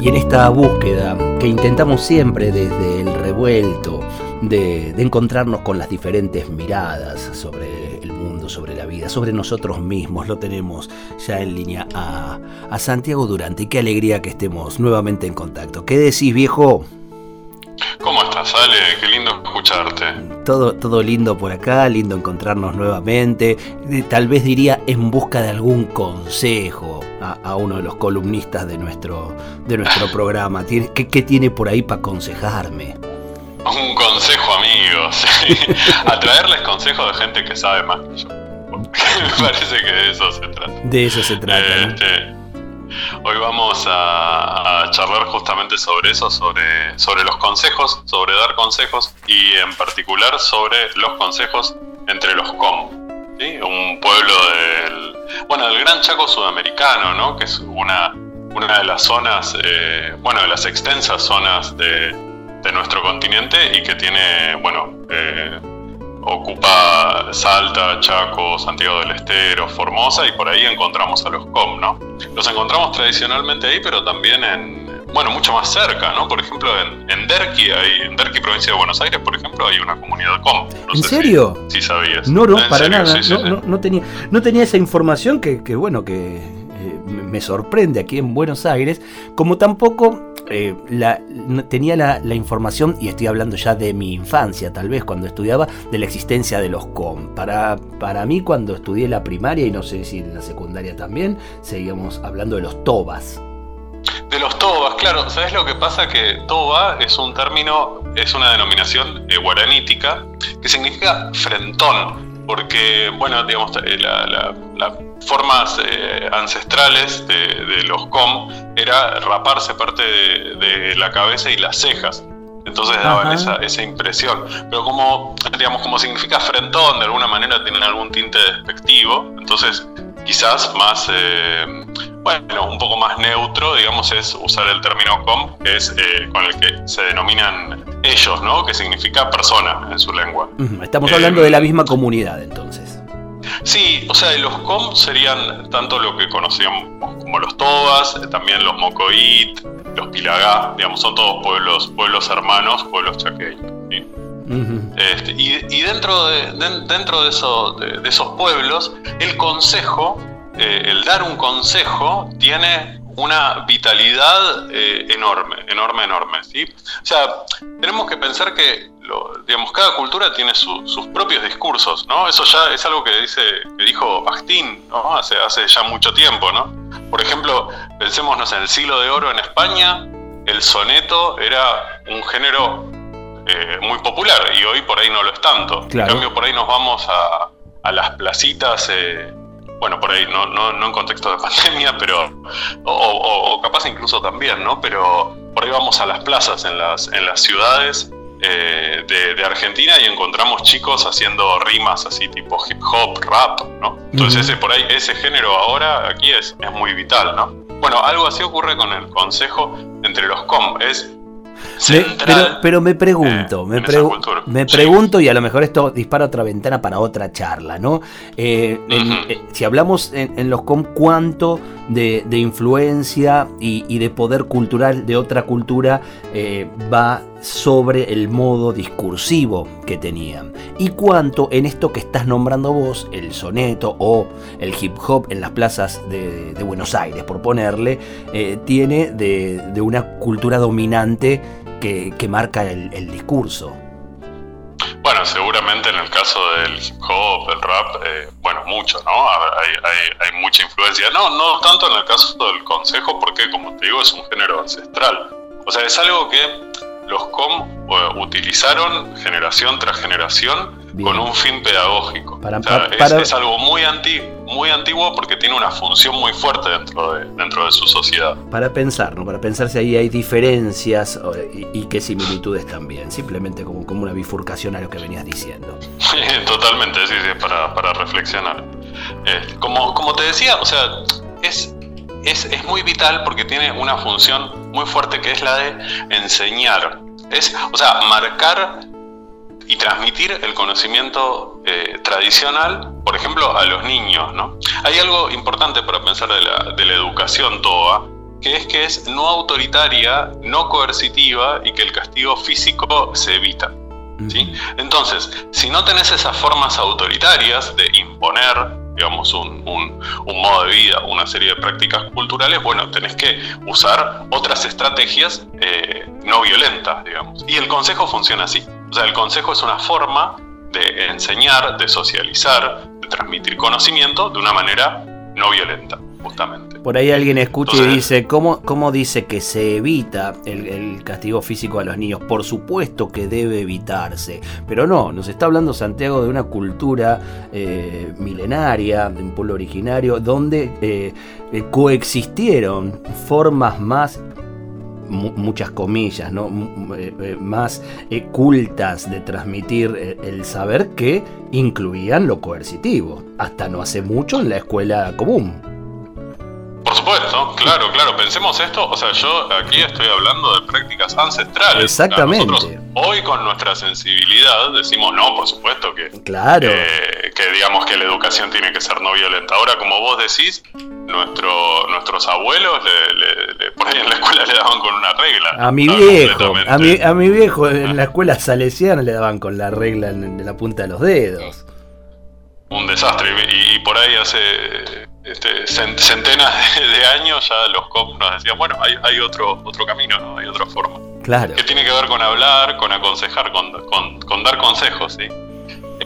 Y en esta búsqueda que intentamos siempre desde el revuelto, de, encontrarnos con las diferentes miradas sobre el mundo, sobre la vida, sobre nosotros mismos, lo tenemos ya en línea a, a Santiago Durante. Y qué alegría que estemos nuevamente en contacto. ¿Qué decís, viejo? ¿Cómo estás, Ale? Qué lindo escucharte. Todo, todo lindo por acá, lindo encontrarnos nuevamente. Tal vez diría en busca de algún consejo a, uno de los columnistas de nuestro, de nuestro programa. ¿Qué, ¿Qué, tiene por ahí para aconsejarme? Un consejo amigo, sí. A traerles consejos de gente que sabe más que yo. Me parece que de eso se trata. De eso se trata. Este, Hoy vamos a, charlar justamente sobre eso, sobre, sobre los consejos, sobre dar consejos y en particular sobre los consejos entre los com. Un pueblo del, bueno, del Gran Chaco Sudamericano, ¿no? que es una, una de las zonas, eh, bueno, de las extensas zonas de, de, nuestro continente y que tiene, bueno, eh, ocupa Salta, Chaco, Santiago del Estero, Formosa y por ahí encontramos a los COM, ¿no? Los encontramos tradicionalmente ahí, pero también en, bueno, mucho más cerca, ¿no? Por ejemplo, en, en Derqui, hay, en Derqui, provincia de Buenos Aires, por ejemplo, hay una comunidad COM. ¿En serio? Sí, sabías. No, no, para nada. no, tenía, no tenía esa información que, que bueno, que eh, me sorprende aquí en Buenos Aires, como tampoco eh, la, tenía la, información, y estoy hablando ya de mi infancia, tal vez cuando estudiaba, de la existencia de los COM. Para, para mí, cuando estudié la primaria, y no sé si en la secundaria también, seguíamos hablando de los TOBAS. De los tobas, claro. ¿Sabes lo que pasa? Que toba es un término, es una denominación eh, guaranítica que significa frentón porque, bueno, digamos, eh, las formas eh, ancestrales de, los com era raparse parte de, la cabeza y las cejas. Entonces daban esa, esa, impresión. Pero como, digamos, como significa frentón, de alguna manera tienen algún tinte despectivo, entonces quizás más, eh, bueno, un poco más neutro, digamos, es usar el término com, que es con el que se denominan ellos, ¿no? Que significa persona en su lengua. Estamos hablando de la misma comunidad entonces. Sí, o sea, los com serían tanto lo que conocíamos como los tobas, eh, también los mocoit, los pilagá, digamos, son todos pueblos, pueblos hermanos, pueblos chaqueños. Este, y, dentro, de, dentro de, eso, de, esos pueblos, el consejo, eh, el dar un consejo, tiene una vitalidad eh, enorme, enorme, enorme. ¿sí? O sea, tenemos que pensar que digamos, cada cultura tiene sus propios discursos, ¿no? Eso ya es algo que, dice, dijo Bastín ¿no? hace, hace ya mucho tiempo. ¿no? Por ejemplo, pensémonos en el siglo de oro en España, el soneto era un género eh, muy popular y hoy por ahí no lo es tanto. En cambio, por ahí nos vamos a, a las placitas. Eh, bueno, por ahí, no, no, no en contexto de pandemia, pero, o, capaz incluso también, ¿no? Pero por ahí vamos a las plazas en las, en las ciudades eh, de, Argentina y encontramos chicos haciendo rimas así tipo hip hop, rap, ¿no? Entonces ese por ahí, ese género ahora aquí es, es muy vital, ¿no? Bueno, algo así ocurre con el consejo entre los com, es pero, me pregunto, me, me pregunto y a lo mejor esto dispara otra ventana para otra charla, ¿no? Eh, eh, si hablamos en, los com, ¿cuánto de, influencia y, de poder cultural de otra cultura eh, va sobre el modo discursivo que tenían? ¿Y cuánto en esto que estás nombrando vos, el soneto o el hip hop en las plazas de, Buenos Aires, por ponerle, tiene de, de una cultura dominante? que, marca el, discurso. Seguramente en el caso del hip hop, el rap, eh, bueno, mucho, ¿no? Hay, hay, mucha influencia. No, no tanto en el caso del consejo, porque como te digo, es un género ancestral. O sea, es algo que los com eh, utilizaron generación tras generación con un fin pedagógico. es, algo muy antiguo, muy antiguo porque tiene una función muy fuerte dentro de, dentro de su sociedad. Para pensar, ¿no? Para pensar si ahí hay diferencias y, qué similitudes también, simplemente como, como una bifurcación a lo que venías diciendo. Totalmente, sí, sí, para, para reflexionar. Eh, como, como te decía, o sea, es, es, es muy vital porque tiene una función muy fuerte que es la de enseñar. Es, o sea, marcar y transmitir el conocimiento eh, tradicional, por ejemplo, a los niños. ¿no? Hay algo importante para pensar de la, de la educación TOA, que es que es no autoritaria, no coercitiva y que el castigo físico se evita. ¿sí? Entonces, si no tenés esas formas autoritarias de imponer digamos, un, un, modo de vida, una serie de prácticas culturales, bueno, tenés que usar otras estrategias eh, no violentas, digamos. Y el consejo funciona así. O sea, el consejo es una forma de enseñar, de socializar, de transmitir conocimiento de una manera no violenta, justamente. Por ahí alguien escucha y dice, ¿cómo, ¿cómo, dice que se evita el, castigo físico a los niños? Por supuesto que debe evitarse, pero no, nos está hablando Santiago de una cultura eh, milenaria, de un pueblo originario, donde eh, eh, coexistieron formas más muchas comillas, ¿no? Eh, eh, más eh, cultas de transmitir el saber que incluían lo coercitivo, hasta no hace mucho en la escuela común. Por supuesto, claro, claro. Pensemos esto, o sea, yo aquí estoy hablando de prácticas ancestrales. Exactamente. hoy con nuestra sensibilidad decimos, no, por supuesto que, claro. que digamos que la educación tiene que ser no violenta. Ahora, como vos decís, nuestro, nuestros abuelos le, por ahí en la escuela le daban con una regla. A mi viejo, a mi, a mi viejo en la escuela salesiana le daban con la regla en, la punta de los dedos. Un desastre, y, por ahí hace este, centenas de, años ya los COP nos decían, bueno, hay, hay otro, otro camino, hay otra forma. Claro. Que tiene que ver con hablar, con aconsejar, con, con, con dar consejos, ¿sí?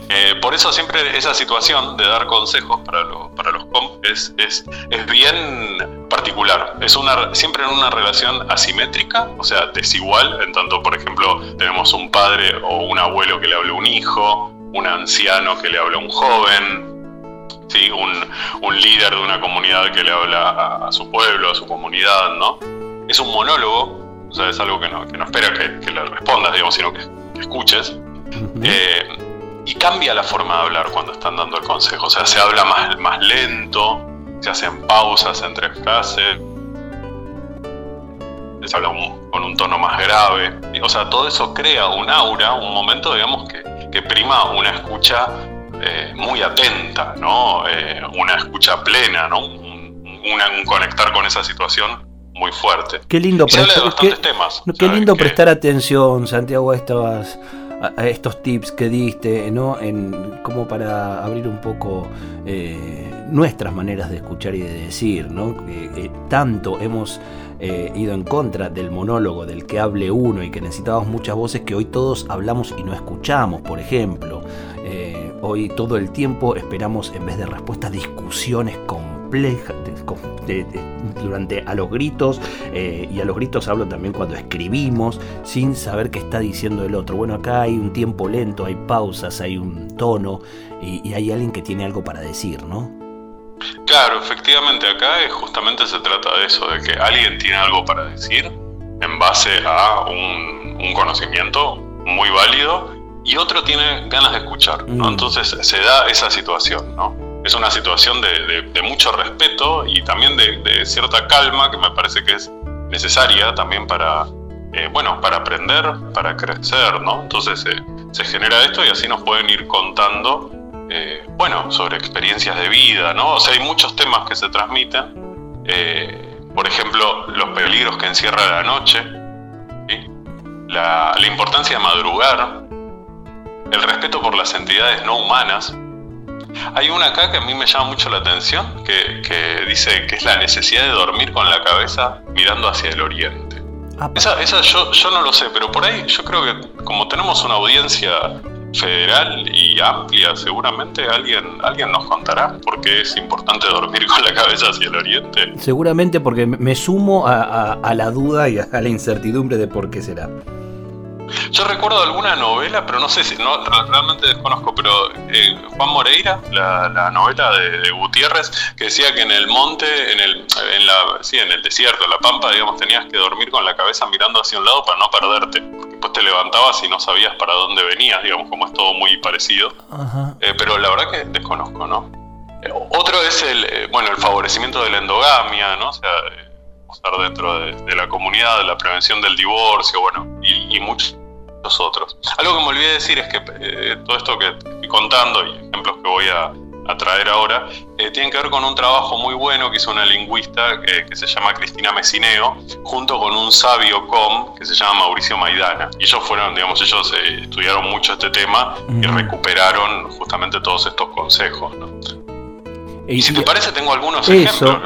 Eh, por eso siempre esa situación de dar consejos para, para los comp es, es, es, bien particular. Es una, siempre en una relación asimétrica, o sea, desigual, en tanto, por ejemplo, tenemos un padre o un abuelo que le habla a un hijo, un anciano que le habla a un joven, ¿sí? un, un líder de una comunidad que le habla a, su pueblo, a su comunidad, ¿no? Es un monólogo, o sea, es algo que no, que no espera que, que, le respondas, digamos, sino que, escuches y cambia la forma de hablar cuando están dando el consejo. O sea, se habla más, más lento, se hacen pausas entre frases, se habla con un tono más grave. O sea, todo eso crea un aura, un momento, digamos, que, que prima una escucha eh, muy atenta, ¿no? Eh, una escucha plena, ¿no? Un, conectar con esa situación muy fuerte. Qué lindo, prestar, temas, qué lindo prestar atención, Santiago, a estas a, estos tips que diste, ¿no? En, como para abrir un poco eh, nuestras maneras de escuchar y de decir, ¿no? tanto hemos eh, ido en contra del monólogo del que hable uno y que necesitábamos muchas voces que hoy todos hablamos y no escuchamos, por ejemplo. Eh, hoy todo el tiempo esperamos en vez de respuestas discusiones con durante a los gritos, eh, y a los gritos hablo también cuando escribimos, sin saber qué está diciendo el otro. Bueno, acá hay un tiempo lento, hay pausas, hay un tono, y, hay alguien que tiene algo para decir, ¿no? Claro, efectivamente, acá justamente se trata de eso, de que alguien tiene algo para decir en base a un, conocimiento muy válido y otro tiene ganas de escuchar, ¿no? Mm. Entonces se da esa situación, ¿no? Es una situación de, mucho respeto y también de, cierta calma que me parece que es necesaria también para, eh, bueno, para aprender, para crecer, ¿no? Entonces eh, se genera esto y así nos pueden ir contando, eh, bueno, sobre experiencias de vida, ¿no? O sea, hay muchos temas que se transmiten, por ejemplo, los peligros que encierra la noche, la, la importancia de madrugar, el respeto por las entidades no humanas, hay una acá que a mí me llama mucho la atención, que, dice que es la necesidad de dormir con la cabeza mirando hacia el oriente. Esa, esa yo, yo no lo sé, pero por ahí yo creo que como tenemos una audiencia federal y amplia, seguramente alguien, alguien nos contará por qué es importante dormir con la cabeza hacia el oriente. Seguramente porque me sumo a, a la duda y a la incertidumbre de por qué será. Yo recuerdo alguna novela, pero no sé si, no, realmente desconozco, pero eh, Juan Moreira, la, novela de, Gutiérrez, que decía que en el monte, en el, en la, sí, en el desierto, en la pampa, digamos, tenías que dormir con la cabeza mirando hacia un lado para no perderte, después te levantabas y no sabías para dónde venías, digamos, como es todo muy parecido. Eh, pero la verdad que desconozco, ¿no? Eh, otro es el, bueno, el favorecimiento de la endogamia, ¿no? O sea, estar dentro de, la comunidad, de la prevención del divorcio, bueno, y, muchos otros. Algo que me olvidé decir es que eh, todo esto que estoy contando y ejemplos que voy a, traer ahora, eh, tienen que ver con un trabajo muy bueno que hizo una lingüista que se llama Cristina Mesineo, junto con un sabio com que se llama Mauricio Maidana. Y ellos fueron, digamos, ellos eh, estudiaron mucho este tema y recuperaron justamente todos estos consejos. ¿no? Y si te parece, tengo algunos ejemplos.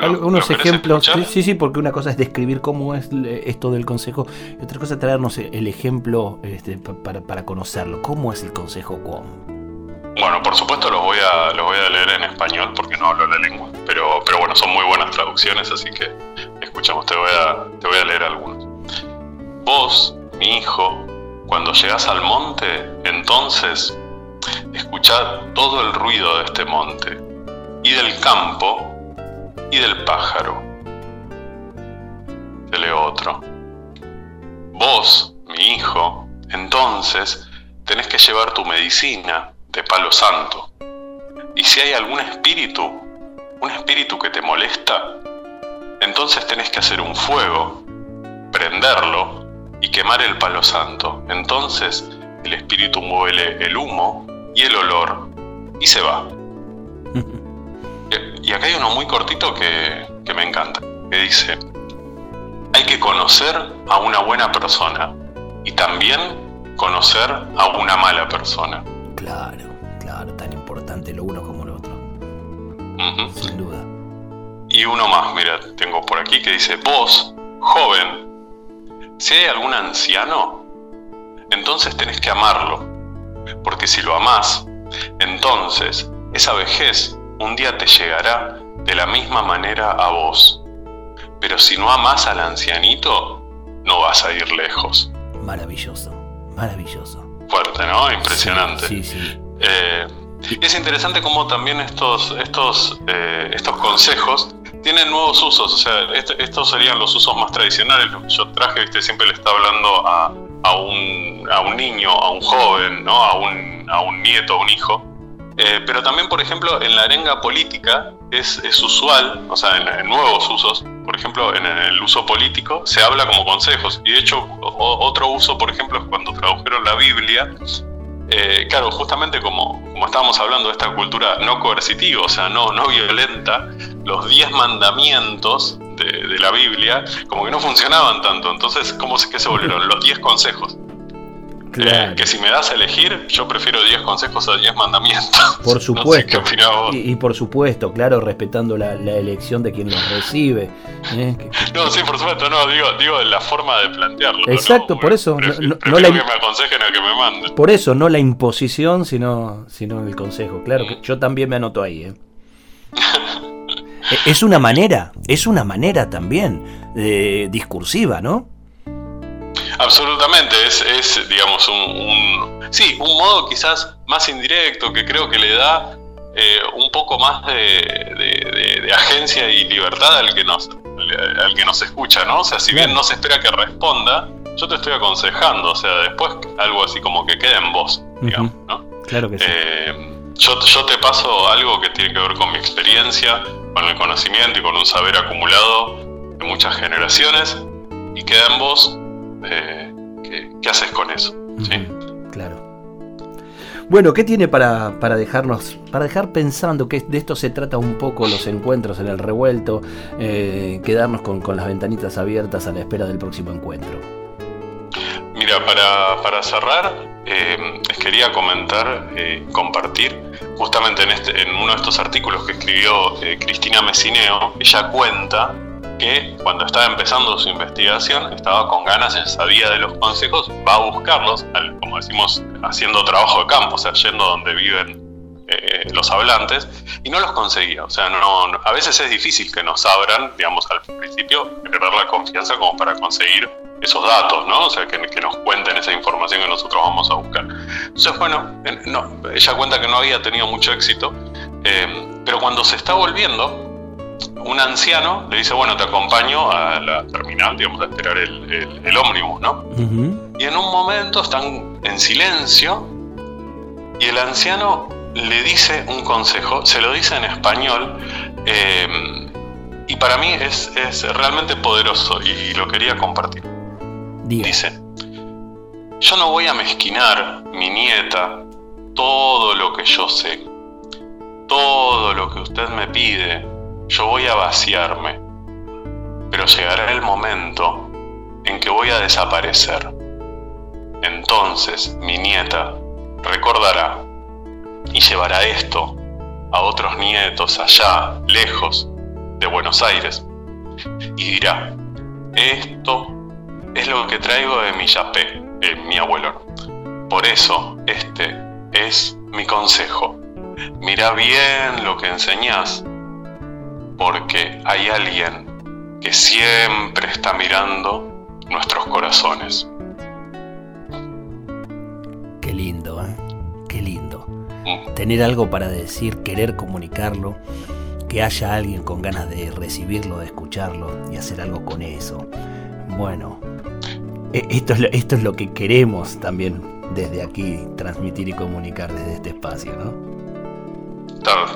algunos ejemplos. Sí, sí, porque una cosa es describir cómo es esto del consejo y otra cosa es traernos el ejemplo este, para, conocerlo. ¿Cómo es el consejo? Bueno, por supuesto los voy a, los voy a leer en español porque no hablo la lengua. Pero, pero bueno, son muy buenas traducciones, así que escuchamos, te voy a, te voy a leer algunos. Vos, mi hijo, cuando llegas al monte, entonces escuchad todo el ruido de este monte y del campo y del pájaro. Te leo otro. Vos, mi hijo, entonces tenés que llevar tu medicina de palo santo. Y si hay algún espíritu, un espíritu que te molesta, entonces tenés que hacer un fuego, prenderlo y quemar el palo santo. Entonces el espíritu muele el humo y el olor y se va. Y acá hay uno muy cortito que, me encanta, que dice, hay que conocer a una buena persona y también conocer a una mala persona. Claro, claro, tan importante lo uno como lo otro. Sin duda. Y uno más, mira, tengo por aquí que dice, vos, joven, si hay algún anciano, entonces tenés que amarlo, porque si lo amás, entonces esa vejez un día te llegará de la misma manera a vos. Pero si no amas al ancianito, no vas a ir lejos. Maravilloso, maravilloso. Fuerte, ¿no? Impresionante. Sí, sí. Eh, es interesante cómo también estos, estos, eh, estos consejos tienen nuevos usos. O sea, estos serían los usos más tradicionales. Que yo traje, ¿viste? siempre le está hablando a, a, un, a un niño, a un joven, ¿no? a, un, a un nieto, a un hijo eh, pero también, por ejemplo, en la arenga política es, usual, o sea, en, nuevos usos, por ejemplo, en el uso político se habla como consejos. Y de hecho, otro uso, por ejemplo, es cuando tradujeron la Biblia. Eh, claro, justamente como, como estábamos hablando de esta cultura no coercitiva, o sea, no, no violenta, los diez mandamientos de, la Biblia como que no funcionaban tanto. Entonces, ¿cómo se, que se volvieron? Los diez consejos. Eh, que si me das a elegir, yo prefiero 10 consejos a 10 mandamientos. Por supuesto. y, por supuesto, claro, respetando la, elección de quien los recibe. ¿eh? No, sí, por supuesto, no, digo, digo la forma de plantearlo. Exacto, por eso. no, que me aconsejen a que me manden. Por eso, no la imposición, sino, sino el consejo. Claro, que mm. yo también me anoto ahí. ¿eh? E, es una manera, es una manera también discursiva, ¿no? Absolutamente, es, es digamos, un, sí, un modo quizás más indirecto que creo que le da eh, un poco más de, agencia y libertad al que, nos, al que nos escucha, ¿no? O sea, si bien no se espera que responda, yo te estoy aconsejando, o sea, después algo así como que quede en vos, digamos, ¿no? Claro que sí. Eh, yo, yo te paso algo que tiene que ver con mi experiencia, con el conocimiento y con un saber acumulado de muchas generaciones, y queda en vos eh, ¿qué, haces con eso? Claro. Bueno, ¿qué tiene para, dejarnos, para dejar pensando que de esto se trata un poco los encuentros en el revuelto, eh, quedarnos con, las ventanitas abiertas a la espera del próximo encuentro? Mira, para, cerrar, eh, les quería comentar, compartir, justamente en, este, en uno de estos artículos que escribió Cristina Mesineo, ella cuenta que cuando estaba empezando su investigación estaba con ganas, sabía de los consejos, va a buscarlos, como decimos, haciendo trabajo de campo, o sea, yendo donde viven eh, los hablantes, y no los conseguía. O sea, no, a veces es difícil que nos abran, digamos, al principio, perder la confianza como para conseguir esos datos, ¿no? O sea, que, nos cuenten esa información que nosotros vamos a buscar. Entonces, bueno, ella cuenta que no había tenido mucho éxito, eh, pero cuando se está volviendo, un anciano le dice, bueno, te acompaño a la terminal, digamos, a esperar el, el, ómnibus, ¿no? Y en un momento están en silencio y el anciano le dice un consejo, se lo dice en español, eh, y para mí es, realmente poderoso y lo quería compartir. Dice, yo no voy a mezquinar, mi nieta, todo lo que yo sé, todo lo que usted me pide, yo voy a vaciarme, pero llegará el momento en que voy a desaparecer. Entonces mi nieta recordará y llevará esto a otros nietos allá, lejos de Buenos Aires, y dirá, esto es lo que traigo de mi yapé, eh, mi abuelo. Por eso este es mi consejo. Mira bien lo que enseñas, porque hay alguien que siempre está mirando nuestros corazones. Qué lindo, ¿eh? Qué lindo. Mm. Tener algo para decir, querer comunicarlo, que haya alguien con ganas de recibirlo, de escucharlo y hacer algo con eso. Bueno, e, esto es lo, esto es lo que queremos también desde aquí transmitir y comunicar desde este espacio, ¿no?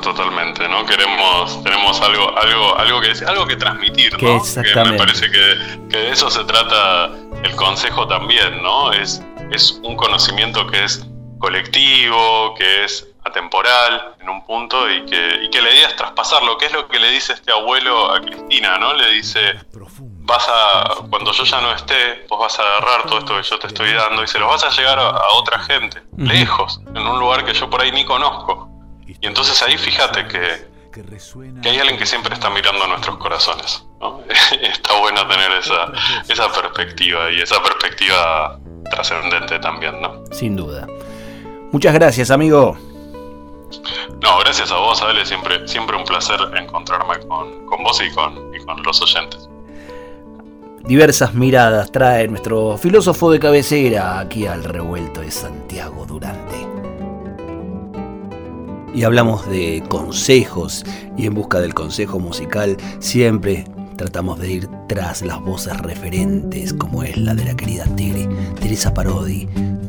Totalmente, ¿no? Queremos, tenemos algo, algo, algo que algo que transmitir, ¿no? Que me parece que, que, de eso se trata el consejo también, ¿no? Es, es un conocimiento que es colectivo, que es atemporal en un punto y que, y que la idea es traspasarlo, que es lo que le dice este abuelo a Cristina, ¿no? Le dice, vas a, cuando yo ya no esté, vos vas a agarrar todo esto que yo te estoy dando y se lo vas a llegar a, otra gente, lejos, en un lugar que yo por ahí ni conozco. Y entonces ahí fíjate que, que hay alguien que siempre está mirando a nuestros corazones. está bueno tener esa, esa perspectiva y esa perspectiva trascendente también, ¿no? Sin duda. Muchas gracias, amigo. No, gracias a vos, Ale. Siempre, siempre un placer encontrarme con, vos y con, los oyentes. Diversas miradas trae nuestro filósofo de cabecera aquí al revuelto de Santiago Durante. Y hablamos de consejos y en busca del consejo musical siempre tratamos de ir tras las voces referentes como es la de la querida Tere, Teresa Parodi.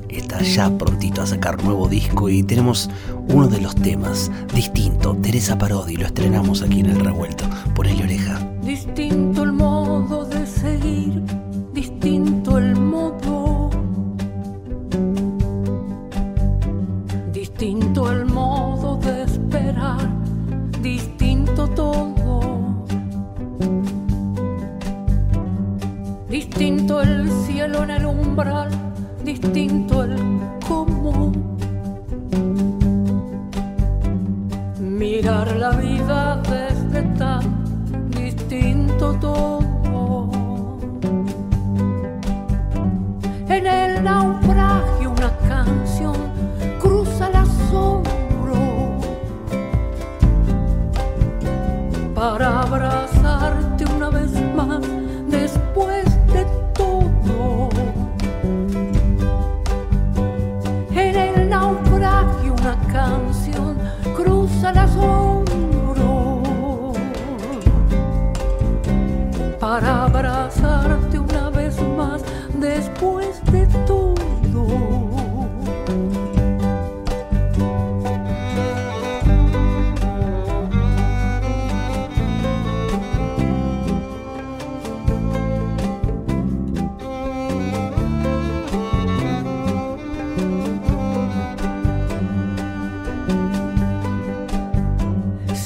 Está ya prontito a sacar nuevo disco y tenemos uno de los temas distinto, Teresa Parodi, lo estrenamos aquí en el revuelto. Ponele oreja. sembrar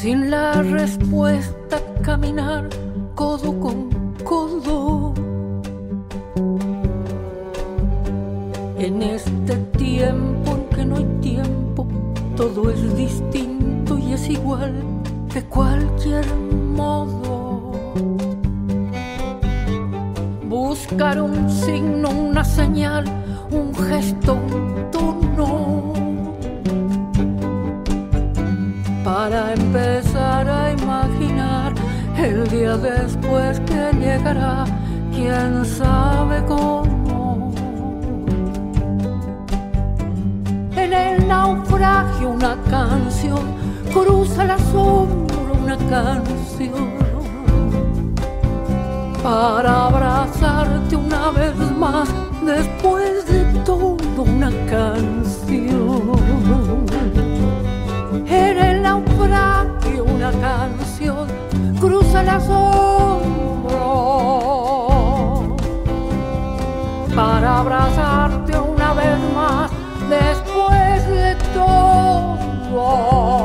sin la respuesta caminar codo con codo. En este tiempo en que no hay tiempo, todo es distinto y es igual de cualquier modo. Buscar un signo, una señal, un gesto, un tono para empezar después que llegará, quién sabe cómo. En el naufragio una canción cruza la sombra una canción para abrazarte una vez más después de todo una canción. En el naufragio una canción cruza la sombra para abrazarte una vez más después de todo.